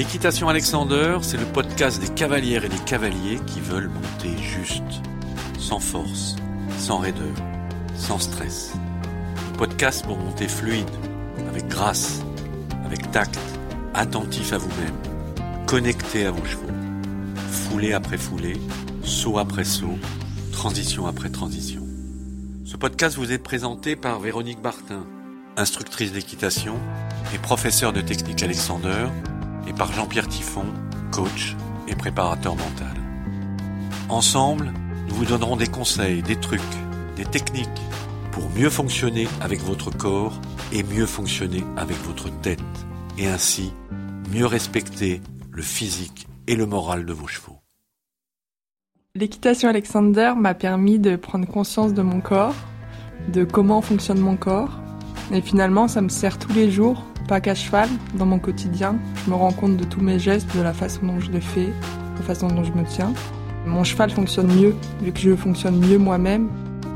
L'équitation Alexander, c'est le podcast des cavalières et des cavaliers qui veulent monter juste, sans force, sans raideur, sans stress. podcast pour monter fluide, avec grâce, avec tact, attentif à vous-même, connecté à vos chevaux, foulée après foulée, saut après saut, transition après transition. Ce podcast vous est présenté par Véronique Bartin, instructrice d'équitation et professeure de technique Alexander, et par Jean-Pierre Tiffon, coach et préparateur mental. Ensemble, nous vous donnerons des conseils, des trucs, des techniques pour mieux fonctionner avec votre corps et mieux fonctionner avec votre tête, et ainsi mieux respecter le physique et le moral de vos chevaux. L'équitation Alexander m'a permis de prendre conscience de mon corps, de comment fonctionne mon corps, et finalement ça me sert tous les jours, pas qu'à cheval, dans mon quotidien. Je me rends compte de tous mes gestes, de la façon dont je les fais, de la façon dont je me tiens. Mon cheval fonctionne mieux, vu que je fonctionne mieux moi-même.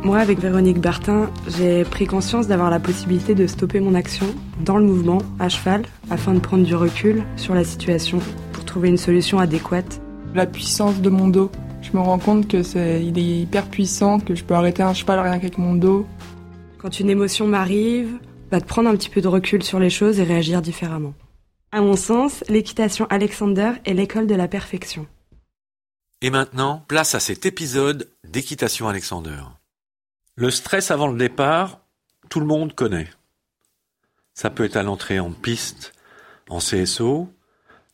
Moi, avec Véronique Bertin, j'ai pris conscience d'avoir la possibilité de stopper mon action dans le mouvement, à cheval, afin de prendre du recul sur la situation pour trouver une solution adéquate. La puissance de mon dos, je me rends compte que c'est, il est hyper puissant, que je peux arrêter un cheval rien qu'avec mon dos. Quand une émotion m'arrive, te prendre un petit peu de recul sur les choses et réagir différemment. À mon sens, l'équitation Alexander est l'école de la perfection. Et maintenant, place à cet épisode d'équitation Alexander. Le stress avant le départ, tout le monde connaît. Ça peut être à l'entrée en piste, en CSO,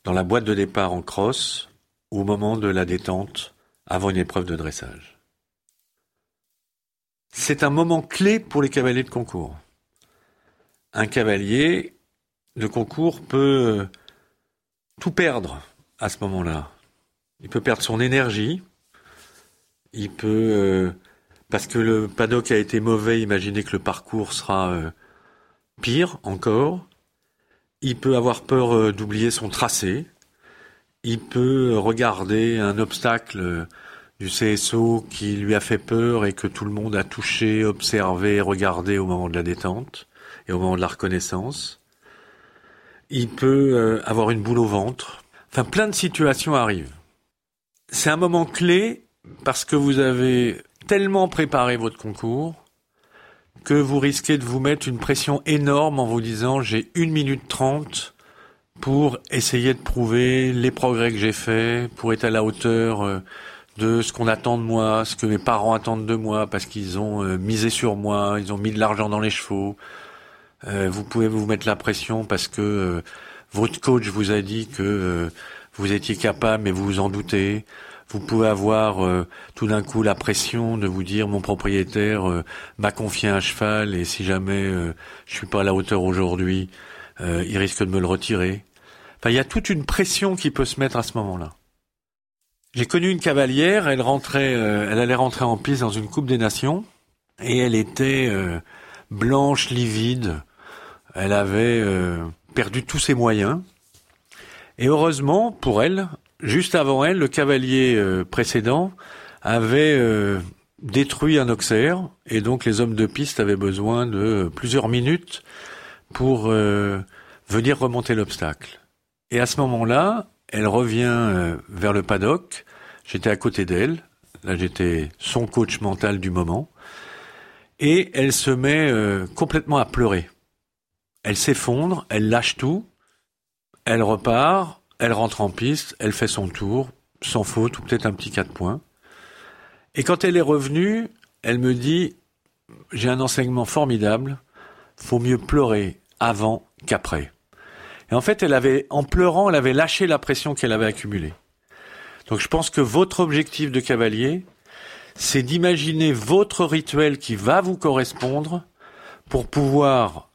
dans la boîte de départ en cross, ou au moment de la détente avant une épreuve de dressage. C'est un moment clé pour les cavaliers de concours. Un cavalier de concours peut tout perdre à ce moment-là. Il peut perdre son énergie, il peut, euh, parce que le paddock a été mauvais, imaginer que le parcours sera euh, pire encore. Il peut avoir peur euh, d'oublier son tracé, il peut regarder un obstacle du CSO qui lui a fait peur et que tout le monde a touché, observé, regardé au moment de la détente et au moment de la reconnaissance. Il peut euh, avoir une boule au ventre. Enfin, plein de situations arrivent. C'est un moment clé parce que vous avez tellement préparé votre concours que vous risquez de vous mettre une pression énorme en vous disant j'ai une minute trente pour essayer de prouver les progrès que j'ai faits, pour être à la hauteur euh, de ce qu'on attend de moi, ce que mes parents attendent de moi, parce qu'ils ont euh, misé sur moi, ils ont mis de l'argent dans les chevaux. Euh, vous pouvez vous mettre la pression parce que votre coach vous a dit que vous étiez capable, mais vous vous en doutez. Vous pouvez avoir tout d'un coup la pression de vous dire mon propriétaire m'a confié un cheval et si jamais je suis pas à la hauteur aujourd'hui, il risque de me le retirer. Enfin, il y a toute une pression qui peut se mettre à ce moment-là. J'ai connu une cavalière, elle rentrait, euh, elle allait rentrer en piste dans une Coupe des Nations, et elle était euh, blanche, livide. Elle avait euh, perdu tous ses moyens. Et heureusement pour elle, juste avant elle, le cavalier précédent avait détruit un auxerre, et donc les hommes de piste avaient besoin de plusieurs minutes pour venir remonter l'obstacle. Et à ce moment-là, elle revient euh, vers le paddock. J'étais à côté d'elle. Là, j'étais son coach mental du moment. Et elle se met euh, complètement à pleurer. Elle s'effondre, elle lâche tout, elle repart, elle rentre en piste, elle fait son tour, sans faute, ou peut-être un petit 4 points. Et quand elle est revenue, elle me dit, j'ai un enseignement formidable, faut mieux pleurer avant qu'après. Et en fait, elle avait, en pleurant, elle avait lâché la pression qu'elle avait accumulée. Donc je pense que votre objectif de cavalier, c'est d'imaginer votre rituel qui va vous correspondre pour pouvoir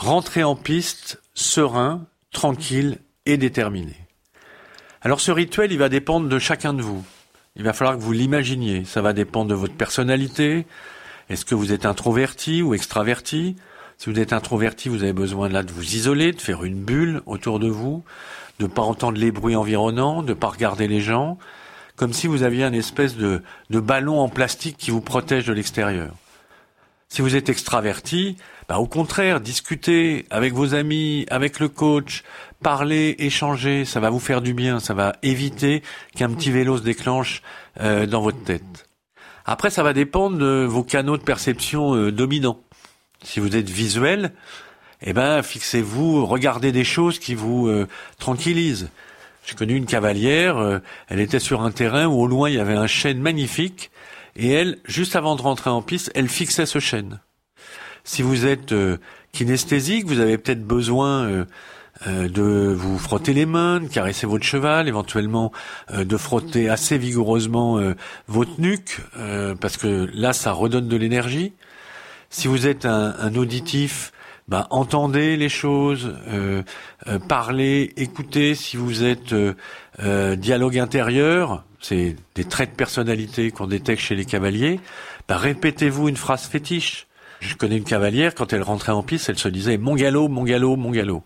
rentrer en piste serein, tranquille et déterminé. Alors ce rituel, il va dépendre de chacun de vous. Il va falloir que vous l'imaginiez. Ça va dépendre de votre personnalité. Est-ce que vous êtes introverti ou extraverti? Si vous êtes introverti, vous avez besoin là de vous isoler, de faire une bulle autour de vous, de pas entendre les bruits environnants, de pas regarder les gens, comme si vous aviez un espèce de, de ballon en plastique qui vous protège de l'extérieur. Si vous êtes extraverti, bah au contraire, discuter avec vos amis, avec le coach, parler, échanger, ça va vous faire du bien, ça va éviter qu'un petit vélo se déclenche euh, dans votre tête. Après, ça va dépendre de vos canaux de perception euh, dominants. Si vous êtes visuel, eh ben, fixez-vous, regardez des choses qui vous euh, tranquillisent. J'ai connu une cavalière, elle était sur un terrain où au loin il y avait un chêne magnifique, et elle, juste avant de rentrer en piste, elle fixait ce chêne. Si vous êtes euh, kinesthésique, vous avez peut-être besoin euh, euh, de vous frotter les mains, de caresser votre cheval, éventuellement de frotter assez vigoureusement votre nuque, parce que là, ça redonne de l'énergie. Si vous êtes un, auditif, bah, entendez les choses, parlez, écoutez. Si vous êtes dialogue intérieur, c'est des traits de personnalité qu'on détecte chez les cavaliers, bah, répétez-vous une phrase fétiche. Je connais une cavalière, quand elle rentrait en piste, elle se disait mon galop, mon galop, mon galop.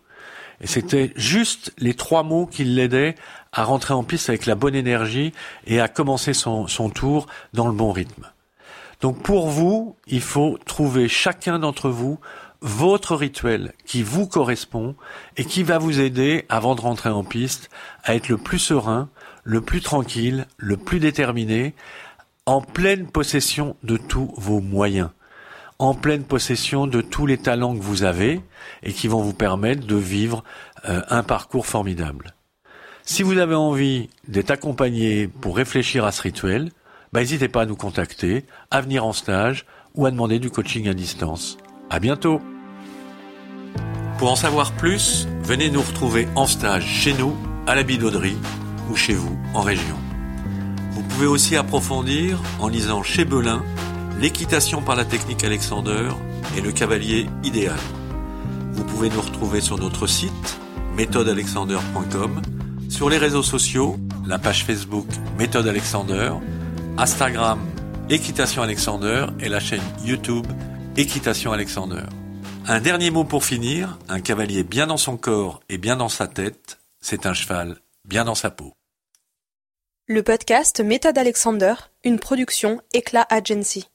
Et c'était juste les trois mots qui l'aidaient à rentrer en piste avec la bonne énergie et à commencer son, son tour dans le bon rythme. Donc pour vous, il faut trouver chacun d'entre vous votre rituel qui vous correspond et qui va vous aider avant de rentrer en piste à être le plus serein, le plus tranquille, le plus déterminé, en pleine possession de tous vos moyens en pleine possession de tous les talents que vous avez et qui vont vous permettre de vivre euh, un parcours formidable. Si vous avez envie d'être accompagné pour réfléchir à ce rituel, bah, n'hésitez pas à nous contacter, à venir en stage ou à demander du coaching à distance. À bientôt! Pour en savoir plus, venez nous retrouver en stage chez nous, à la Bidauderie ou chez vous en région. Vous pouvez aussi approfondir en lisant chez Belin l'équitation par la technique Alexander est le cavalier idéal. Vous pouvez nous retrouver sur notre site méthodealexander.com, sur les réseaux sociaux, la page Facebook Méthode Alexander, Instagram Équitation Alexander et la chaîne YouTube Équitation Alexander. Un dernier mot pour finir, un cavalier bien dans son corps et bien dans sa tête, c'est un cheval bien dans sa peau. Le podcast Méthode Alexander, une production Éclat Agency.